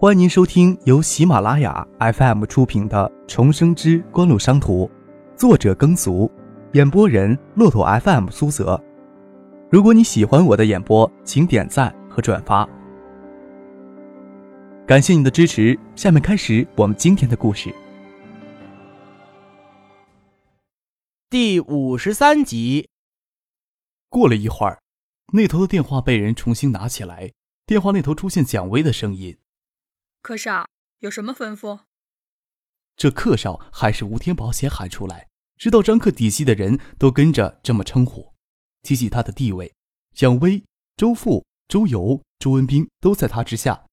欢迎您收听由喜马拉雅 FM 出品的《重生之官路商途》，作者耕俗，演播人骆驼 FM 苏泽。如果你喜欢我的演播，请点赞和转发，感谢你的支持。下面开始我们今天的故事。第五十三集。过了一会儿，那头的电话被人重新拿起来，电话那头出现蒋薇的声音。客少有什么吩咐？这客少还是吴天宝先喊出来，知道张克底细的人都跟着这么称呼。提起他的地位，蒋薇、周富、周游、周文斌都在他之下，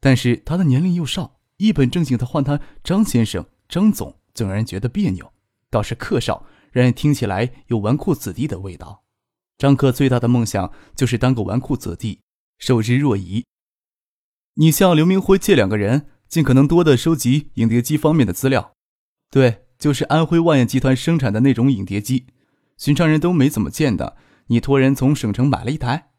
但是他的年龄又少，一本正经的唤他张先生、张总，总让人觉得别扭。倒是客少，让人听起来有纨绔子弟的味道。张克最大的梦想就是当个纨绔子弟，受之若饴。你向刘明辉借两个人，尽可能多的收集影碟机方面的资料。对，就是安徽万燕集团生产的那种影碟机，寻常人都没怎么见的。你托人从省城买了一台，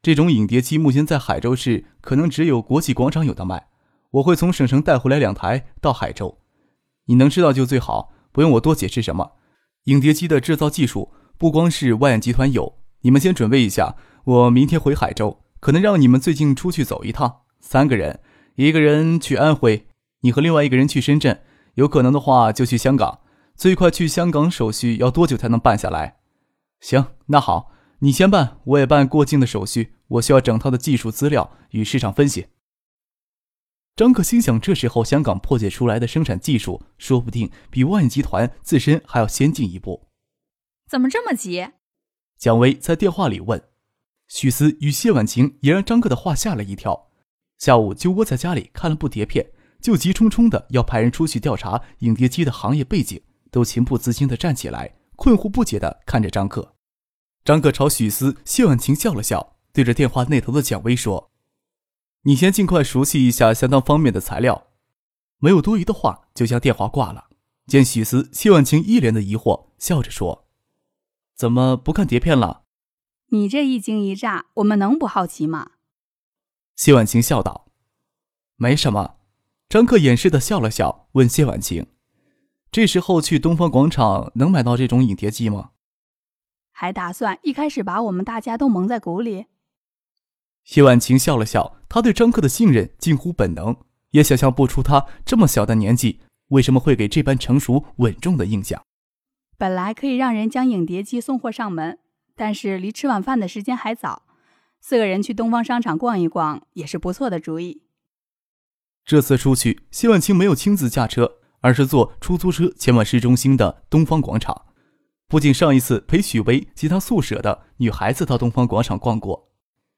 这种影碟机目前在海州市可能只有国际广场有的卖。我会从省城带回来两台到海州，你能知道就最好，不用我多解释什么。影碟机的制造技术不光是万燕集团有，你们先准备一下，我明天回海州，可能让你们最近出去走一趟。三个人，一个人去安徽，你和另外一个人去深圳，有可能的话就去香港。最快去香港手续要多久才能办下来？行，那好，你先办，我也办过境的手续。我需要整套的技术资料与市场分析。张克心想，这时候香港破解出来的生产技术，说不定比万集团自身还要先进一步。怎么这么急？蒋薇在电话里问。许思与谢婉晴也让张克的话吓了一跳。下午就窝在家里看了部碟片，就急冲冲的要派人出去调查影碟机的行业背景，都情不自禁的站起来，困惑不解的看着张克。张克朝许思、谢婉晴笑了笑，对着电话那头的蒋薇说：“你先尽快熟悉一下相当方面的材料。”没有多余的话，就将电话挂了。见许思、谢婉晴一脸的疑惑，笑着说：“怎么不看碟片了？”你这一惊一乍，我们能不好奇吗？谢婉晴笑道：“没什么。”张克掩饰的笑了笑，问谢婉晴：“这时候去东方广场能买到这种影碟机吗？”还打算一开始把我们大家都蒙在鼓里？谢婉晴笑了笑，她对张克的信任近乎本能，也想象不出他这么小的年纪为什么会给这般成熟稳重的印象。本来可以让人将影碟机送货上门，但是离吃晚饭的时间还早。四个人去东方商场逛一逛也是不错的主意。这次出去，谢婉清没有亲自驾车，而是坐出租车前往市中心的东方广场。不仅上一次陪许巍及他宿舍的女孩子到东方广场逛过，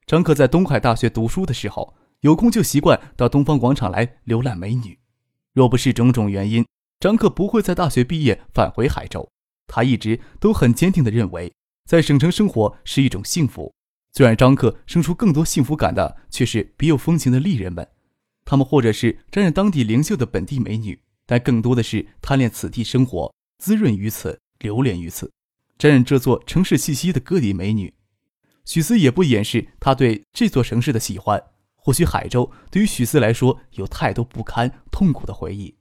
张克在东海大学读书的时候，有空就习惯到东方广场来浏览美女。若不是种种原因，张克不会在大学毕业返回海州。他一直都很坚定地认为，在省城生活是一种幸福。最让张克生出更多幸福感的，却是别有风情的丽人们。他们或者是沾染当地灵秀的本地美女，但更多的是贪恋此地生活，滋润于此，流连于此，沾染这座城市气息的各地美女。许思也不掩饰他对这座城市的喜欢。或许海州对于许思来说有太多不堪、痛苦的回忆，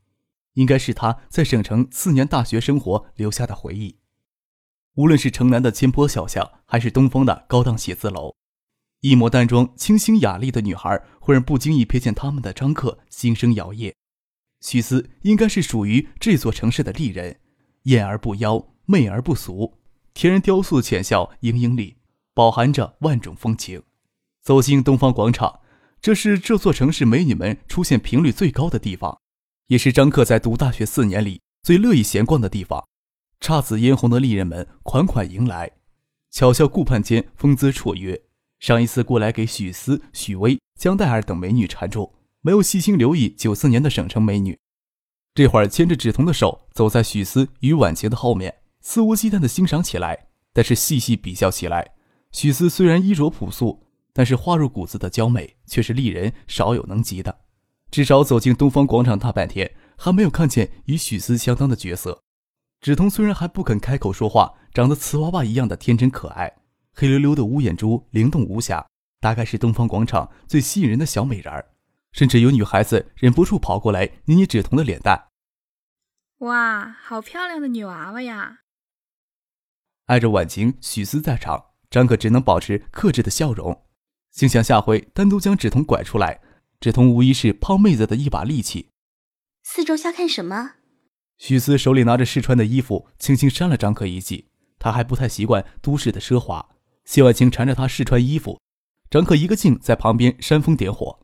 应该是他在省城四年大学生活留下的回忆。无论是城南的千坡小巷，还是东方的高档写字楼，一抹淡妆、清新雅丽的女孩，会让不经意瞥见他们的张克心生摇曳。许思应该是属于这座城市的丽人，艳而不妖，媚而不俗，天然雕塑浅笑盈盈里，饱含着万种风情。走进东方广场，这是这座城市美女们出现频率最高的地方，也是张克在读大学四年里最乐意闲逛的地方。姹紫嫣红的丽人们款款迎来，巧笑顾盼间风姿绰约。上一次过来给许思、许巍、江黛儿等美女缠住，没有细心留意九四年的省城美女。这会儿牵着芷彤的手走在许思与婉晴的后面，肆无忌惮地欣赏起来。但是细细比较起来，许思虽然衣着朴素，但是花入骨子的娇美却是丽人少有能及的。至少走进东方广场大半天，还没有看见与许思相当的角色。芷彤虽然还不肯开口说话，长得瓷娃娃一样的天真可爱，黑溜溜的乌眼珠灵动无瑕，大概是东方广场最吸引人的小美人儿。甚至有女孩子忍不住跑过来捏捏芷彤的脸蛋。哇，好漂亮的女娃娃呀！碍着婉晴、许思在场，张可只能保持克制的笑容，心想下回单独将芷彤拐出来，芷彤无疑是泡妹子的一把利器。四周瞎看什么？许思手里拿着试穿的衣服，轻轻扇了张可一记。他还不太习惯都市的奢华。谢婉清缠着他试穿衣服，张可一个劲在旁边煽风点火。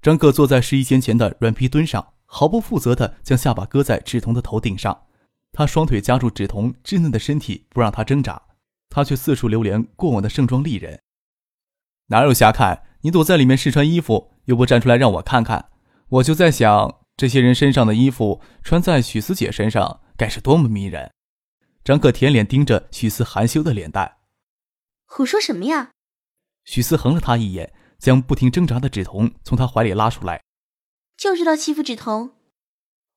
张可坐在试衣间前的软皮墩上，毫不负责地将下巴搁在芷彤的头顶上。他双腿夹住芷彤稚嫩的身体，不让她挣扎。他却四处流连过往的盛装丽人。哪有瞎看？你躲在里面试穿衣服，又不站出来让我看看。我就在想，这些人身上的衣服穿在许思姐身上，该是多么迷人。张可舔脸盯着许思含羞的脸蛋，胡说什么呀？许思横了他一眼，将不停挣扎的芷彤从他怀里拉出来。就知道欺负芷彤。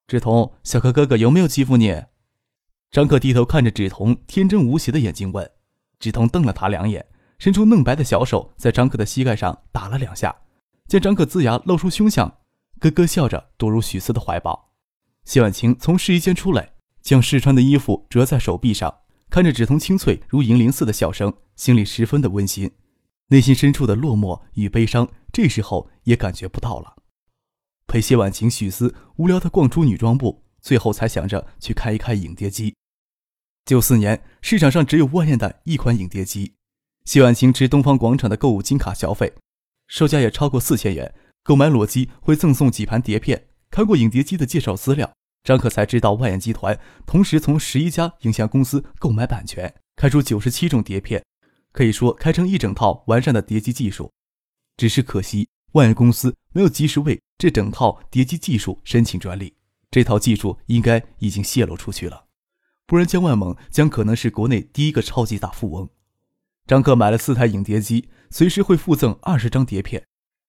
芷彤，小柯哥哥有没有欺负你？张可低头看着芷彤天真无邪的眼睛问。芷彤瞪了他两眼，伸出嫩白的小手在张可的膝盖上打了两下，见张可龇牙露出凶相，咯咯笑着躲入许思的怀抱。谢婉清从试衣间出来。将试穿的衣服折在手臂上，看着芷彤清脆如银铃似的笑声，心里十分的温馨，内心深处的落寞与悲伤这时候也感觉不到了。陪谢婉晴、许思无聊的逛出女装部，最后才想着去开一开影碟机。九四年市场上只有万燕的一款影碟机，谢婉晴持东方广场的购物金卡消费，售价也超过四千元。购买裸机会赠送几盘碟片。看过影碟机的介绍资料。张可才知道，万燕集团同时从十一家影像公司购买版权，开出九十七种碟片，可以说开成一整套完善的碟机技术。只是可惜，万燕公司没有及时为这整套碟机技术申请专利，这套技术应该已经泄露出去了，不然江万猛将可能是国内第一个超级大富翁。张克买了四台影碟机，随时会附赠二十张碟片。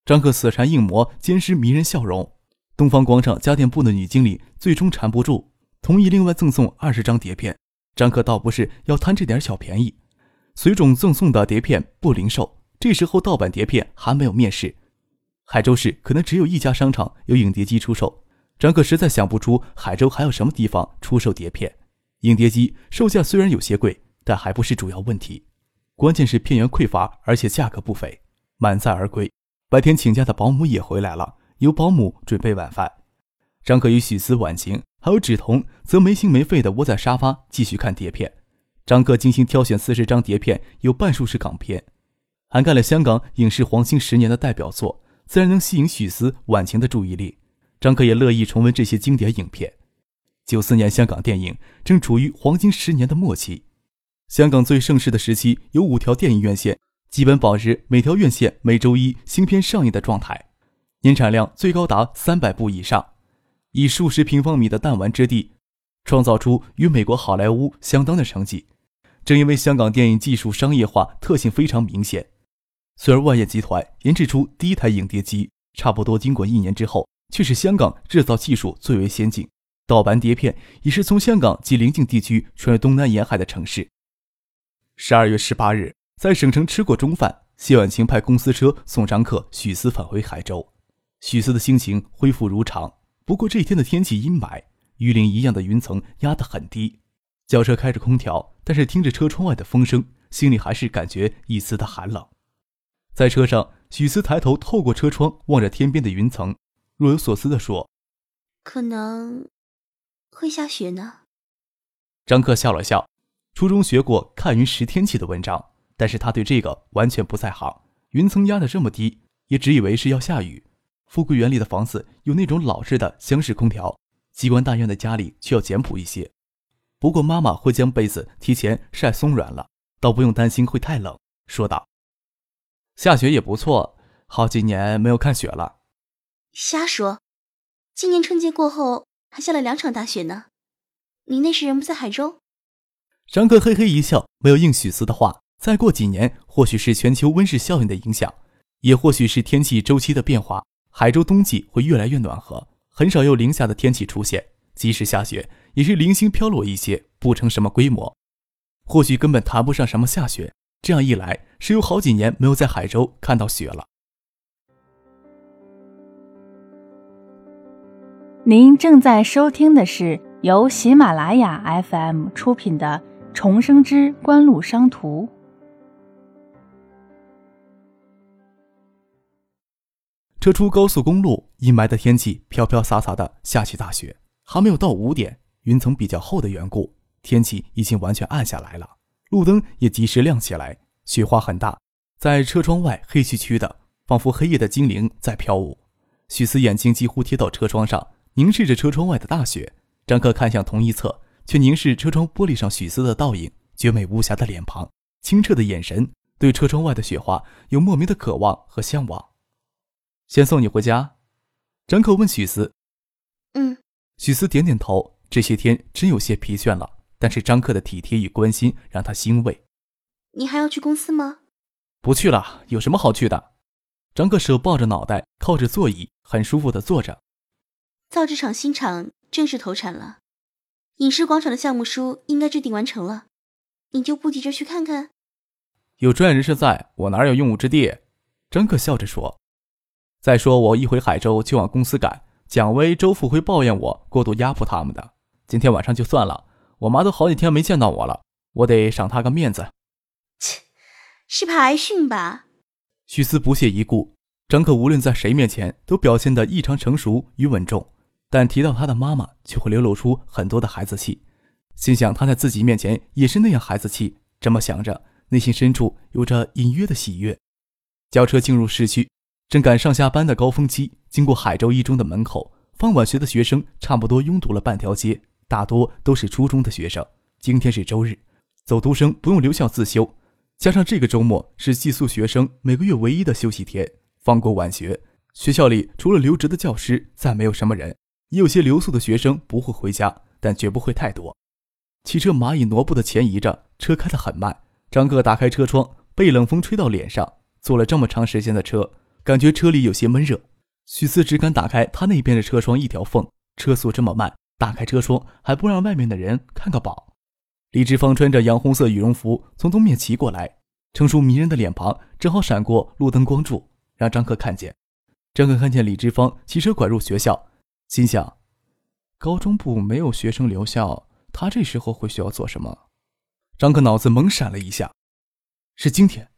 张克死缠硬磨，坚持迷人笑容。东方广场家电部的女经理最终缠不住，同意另外赠送二十张碟片。张可倒不是要贪这点小便宜，随种赠送的碟片不零售，这时候盗版碟片还没有面世，海州市可能只有一家商场有影碟机出售。张可实在想不出海州还有什么地方出售碟片。影碟机售价虽然有些贵，但还不是主要问题，关键是片源匮乏，而且价格不菲。满载而归，白天请假的保姆也回来了。由保姆准备晚饭，张可与许思、婉晴还有芷彤则没心没肺地窝在沙发继续看碟片。张可精心挑选四十张碟片，有半数是港片，涵盖了香港影视黄金十年的代表作，自然能吸引许思、婉晴的注意力。张可也乐意重温这些经典影片。九四年香港电影正处于黄金十年的末期，香港最盛世的时期有五条电影院线，基本保持每条院线每周一新片上映的状态。年产量最高达三百部以上，以数十平方米的弹丸之地，创造出与美国好莱坞相当的成绩。正因为香港电影技术商业化特性非常明显，虽然万业集团研制出第一台影碟机，差不多经过一年之后，却是香港制造技术最为先进，盗版碟片也是从香港及邻近地区传入东南沿海的城市。十二月十八日，在省城吃过中饭，谢婉晴派公司车送张克、许思返回海州。许思的心情恢复如常，不过这一天的天气阴霾，鱼鳞一样的云层压得很低。轿车开着空调，但是听着车窗外的风声，心里还是感觉一丝的寒冷。在车上，许思抬头透过车窗望着天边的云层，若有所思地说：“可能会下雪呢。”张克笑了笑，初中学过看云识天气的文章，但是他对这个完全不在行。云层压得这么低，也只以为是要下雨。富贵园里的房子有那种老式的厢式空调，机关大院的家里却要简朴一些。不过妈妈会将被子提前晒松软了，倒不用担心会太冷。说道：“下雪也不错，好几年没有看雪了。”瞎说，今年春节过后还下了两场大雪呢。你那时人不在海州？张克嘿嘿一笑，没有应许思的话。再过几年，或许是全球温室效应的影响，也或许是天气周期的变化。海州冬季会越来越暖和，很少有零下的天气出现。即使下雪，也是零星飘落一些，不成什么规模。或许根本谈不上什么下雪。这样一来，是有好几年没有在海州看到雪了。您正在收听的是由喜马拉雅 FM 出品的《重生之官路商途》。车出高速公路，阴霾的天气，飘飘洒洒的下起大雪。还没有到五点，云层比较厚的缘故，天气已经完全暗下来了。路灯也及时亮起来，雪花很大，在车窗外黑黢黢的，仿佛黑夜的精灵在飘舞。许思眼睛几乎贴到车窗上。凝视着车窗外的大雪，张克看向同一侧，却凝视车窗玻璃上许思的倒影，绝美无瑕的脸庞，清澈的眼神，对车窗外的雪花有莫名的渴望和向往。先送你回家，张克问许思。嗯，许思点点头。这些天真有些疲倦了，但是张克的体贴与关心让他欣慰。你还要去公司吗？不去了，有什么好去的？张克手抱着脑袋，靠着座椅，很舒服的坐着。造纸厂新厂正式投产了，影视广场的项目书应该制定完成了，你就不急着去看看？有专业人士在，我哪有用武之地？张克笑着说。再说我一回海州就往公司赶，蒋薇、周富会抱怨我过度压迫他们的。今天晚上就算了，我妈都好几天没见到我了，我得赏她个面子。切，是怕挨训吧？许思不屑一顾。张可无论在谁面前都表现得异常成熟与稳重。但提到他的妈妈，却会流露出很多的孩子气。心想他在自己面前也是那样孩子气。这么想着，内心深处有着隐约的喜悦。轿车进入市区，正赶上下班的高峰期。经过海州一中的门口，放晚学的学生差不多拥堵了半条街，大多都是初中的学生。今天是周日，走读生不用留校自修，加上这个周末是寄宿学生每个月唯一的休息天。放过晚学，学校里除了留职的教师，再没有什么人。也有些留宿的学生不会回家，但绝不会太多。汽车蚂蚁挪步的前移着，车开得很慢。张哥打开车窗，被冷风吹到脸上。坐了这么长时间的车，感觉车里有些闷热。许四只敢打开他那边的车窗一条缝，车速这么慢，打开车窗还不让外面的人看个饱。李志芳穿着洋红色羽绒服从东面骑过来，成熟迷人的脸庞正好闪过路灯光柱，让张克看见。张克看见李志芳骑车拐入学校。心想，高中部没有学生留校，他这时候会需要做什么？张克脑子猛闪了一下，是今天。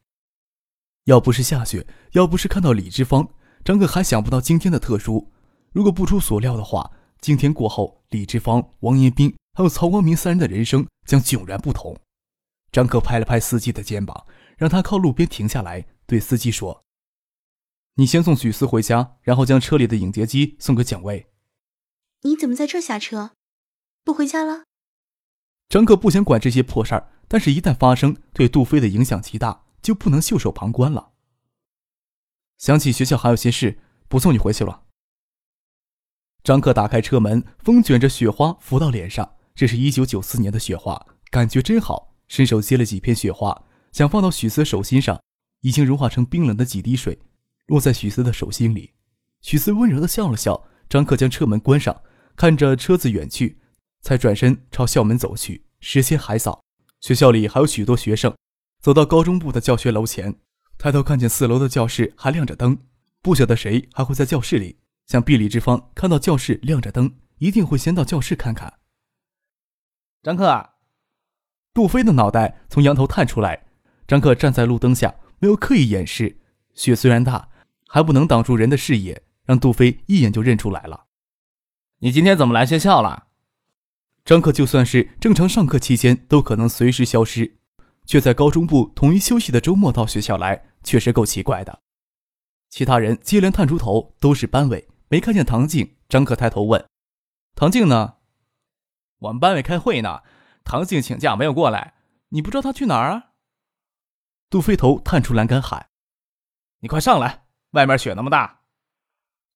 要不是下雪，要不是看到李之芳，张克还想不到今天的特殊。如果不出所料的话，今天过后，李之芳、王延斌还有曹光明三人的人生将迥然不同。张克拍了拍司机的肩膀，让他靠路边停下来，对司机说：“你先送许思回家，然后将车里的影碟机送给蒋卫。”你怎么在这下车？不回家了？张克不想管这些破事儿，但是，一旦发生，对杜飞的影响极大，就不能袖手旁观了。想起学校还有些事，不送你回去了。张克打开车门，风卷着雪花拂到脸上，这是一九九四年的雪花，感觉真好。伸手接了几片雪花，想放到许思手心上，已经融化成冰冷的几滴水，落在许思的手心里。许思温柔的笑了笑。张克将车门关上。看着车子远去，才转身朝校门走去。时间还早，学校里还有许多学生。走到高中部的教学楼前，抬头看见四楼的教室还亮着灯，不晓得谁还会在教室里。想毕李志芳看到教室亮着灯，一定会先到教室看看。张克，杜飞的脑袋从羊头探出来。张克站在路灯下，没有刻意掩饰。雪虽然大，还不能挡住人的视野，让杜飞一眼就认出来了。你今天怎么来学校了？张克就算是正常上课期间都可能随时消失，却在高中部统一休息的周末到学校来，确实够奇怪的。其他人接连探出头，都是班委，没看见唐静。张克抬头问：“唐静呢？”“我们班委开会呢，唐静请假没有过来。你不知道她去哪儿啊？”杜飞头探出栏杆喊：“你快上来，外面雪那么大。”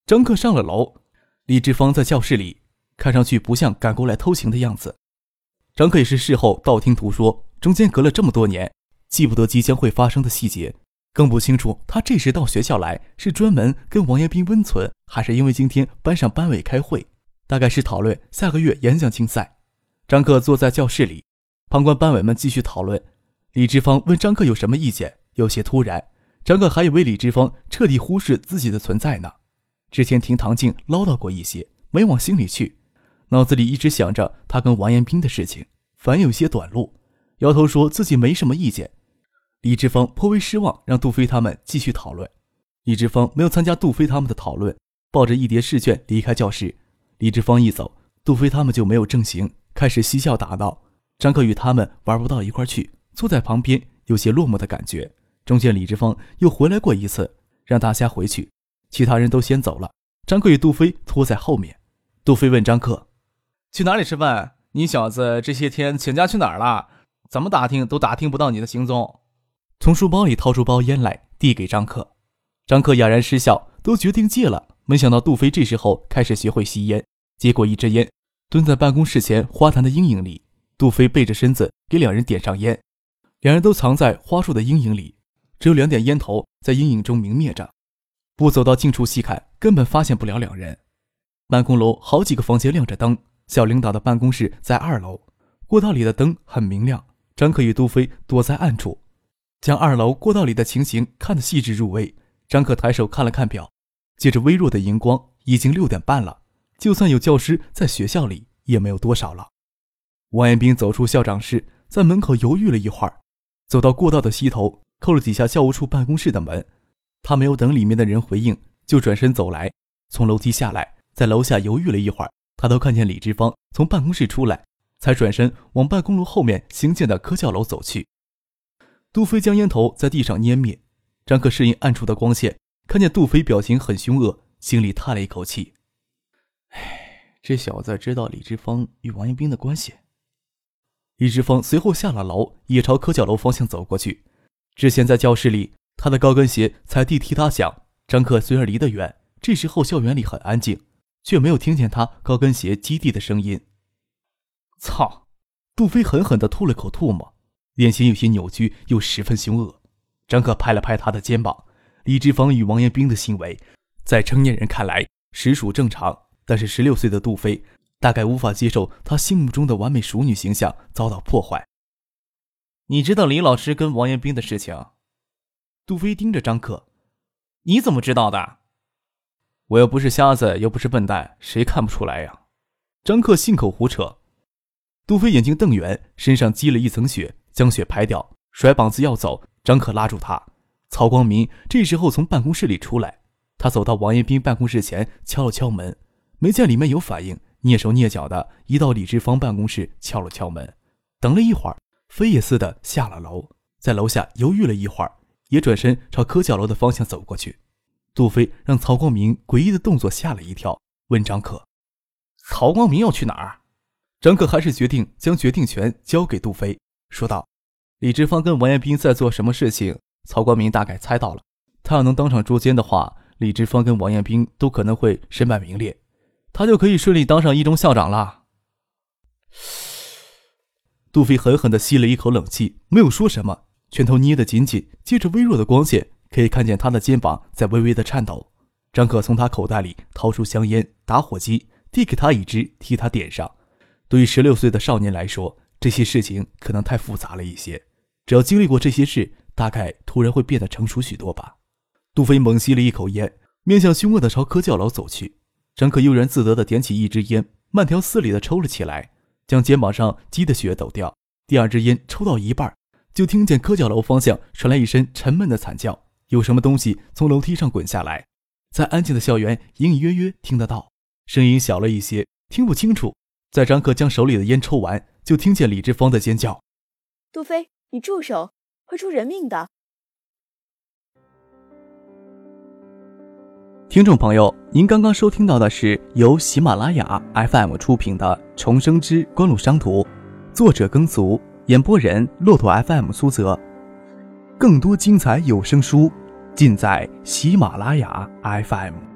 张克上了楼。李志芳在教室里，看上去不像赶过来偷情的样子。张克也是事后道听途说，中间隔了这么多年，记不得即将会发生的细节，更不清楚他这时到学校来是专门跟王彦斌温存，还是因为今天班上班委开会，大概是讨论下个月演讲竞赛。张克坐在教室里，旁观班委们继续讨论。李志芳问张克有什么意见，有些突然，张克还以为李志芳彻底忽视自己的存在呢。之前听唐静唠叨过一些，没往心里去，脑子里一直想着他跟王彦斌的事情，反有些短路，摇头说自己没什么意见。李志芳颇为失望，让杜飞他们继续讨论。李志芳没有参加杜飞他们的讨论，抱着一叠试卷离开教室。李志芳一走，杜飞他们就没有正形，开始嬉笑打闹。张克与他们玩不到一块去，坐在旁边有些落寞的感觉。中间李志芳又回来过一次，让大家回去，其他人都先走了。张克与杜飞拖在后面。杜飞问张克：“去哪里吃饭？你小子这些天请假去哪儿了？怎么打听都打听不到你的行踪。”从书包里掏出包烟来，递给张克。张克哑然失笑，都决定戒了。没想到杜飞这时候开始学会吸烟，接过一支烟，蹲在办公室前花坛的阴影里。杜飞背着身子给两人点上烟，两人都藏在花树的阴影里，只有两点烟头在阴影中明灭着。不走到近处细看，根本发现不了两人。办公楼好几个房间亮着灯，小领导的办公室在二楼，过道里的灯很明亮。张克与杜飞躲在暗处，将二楼过道里的情形看得细致入微。张克抬手看了看表，借着微弱的荧光，已经六点半了。就算有教师在学校里，也没有多少了。王彦斌走出校长室，在门口犹豫了一会儿，走到过道的西头，扣了几下教务处办公室的门。他没有等里面的人回应，就转身走来，从楼梯下来，在楼下犹豫了一会儿，他都看见李志芳从办公室出来，才转身往办公楼后面新建的科教楼走去。杜飞将烟头在地上捏灭，张克适应暗处的光线，看见杜飞表情很凶恶，心里叹了一口气：“哎，这小子知道李志芳与王彦斌的关系。”李志芳随后下了楼，也朝科教楼方向走过去。之前在教室里，他的高跟鞋踩地踢踏响。张克虽然离得远，这时候校园里很安静，却没有听见他高跟鞋击地的声音。操！杜飞狠狠地吐了口唾沫，脸型有些扭曲，又十分凶恶。张克拍了拍他的肩膀。李志芳与王彦斌的行为，在成年人看来实属正常，但是十六岁的杜飞。大概无法接受他心目中的完美熟女形象遭到破坏。你知道李老师跟王彦斌的事情？杜飞盯着张克，你怎么知道的？我又不是瞎子，又不是笨蛋，谁看不出来呀？张克信口胡扯。杜飞眼睛瞪圆，身上积了一层血，将血拍掉，甩膀子要走。张克拉住他。曹光明这时候从办公室里出来，他走到王彦斌办公室前，敲了敲门，没见里面有反应。蹑手蹑脚的移到李志芳办公室，敲了敲门，等了一会儿，飞也似的下了楼，在楼下犹豫了一会儿，也转身朝科教楼的方向走过去。杜飞让曹光明诡异的动作吓了一跳，问张可：“曹光明要去哪儿？”张克还是决定将决定权交给杜飞，说道：“李志芳跟王彦斌在做什么事情？曹光明大概猜到了，他要能当场捉奸的话，李志芳跟王彦斌都可能会身败名裂。”他就可以顺利当上一中校长了。杜飞狠狠地吸了一口冷气，没有说什么，拳头捏得紧紧，借着微弱的光线，可以看见他的肩膀在微微的颤抖。张可从他口袋里掏出香烟、打火机，递给他一支，替他点上。对于十六岁的少年来说，这些事情可能太复杂了一些。只要经历过这些事，大概突然会变得成熟许多吧。杜飞猛吸了一口烟，面向凶恶的朝科教楼走去。张可悠然自得地点起一支烟，慢条斯理地抽了起来，将肩膀上积的血抖掉。第二支烟抽到一半，就听见科教楼方向传来一声沉闷的惨叫，有什么东西从楼梯上滚下来。在安静的校园，隐隐约约听得到，声音小了一些，听不清楚。在张克将手里的烟抽完，就听见李志芳的尖叫：“杜飞，你住手，会出人命的！”听众朋友，您刚刚收听到的是由喜马拉雅 FM 出品的《重生之官路商途》，作者耕俗，演播人骆驼 FM 苏泽。更多精彩有声书，尽在喜马拉雅 FM。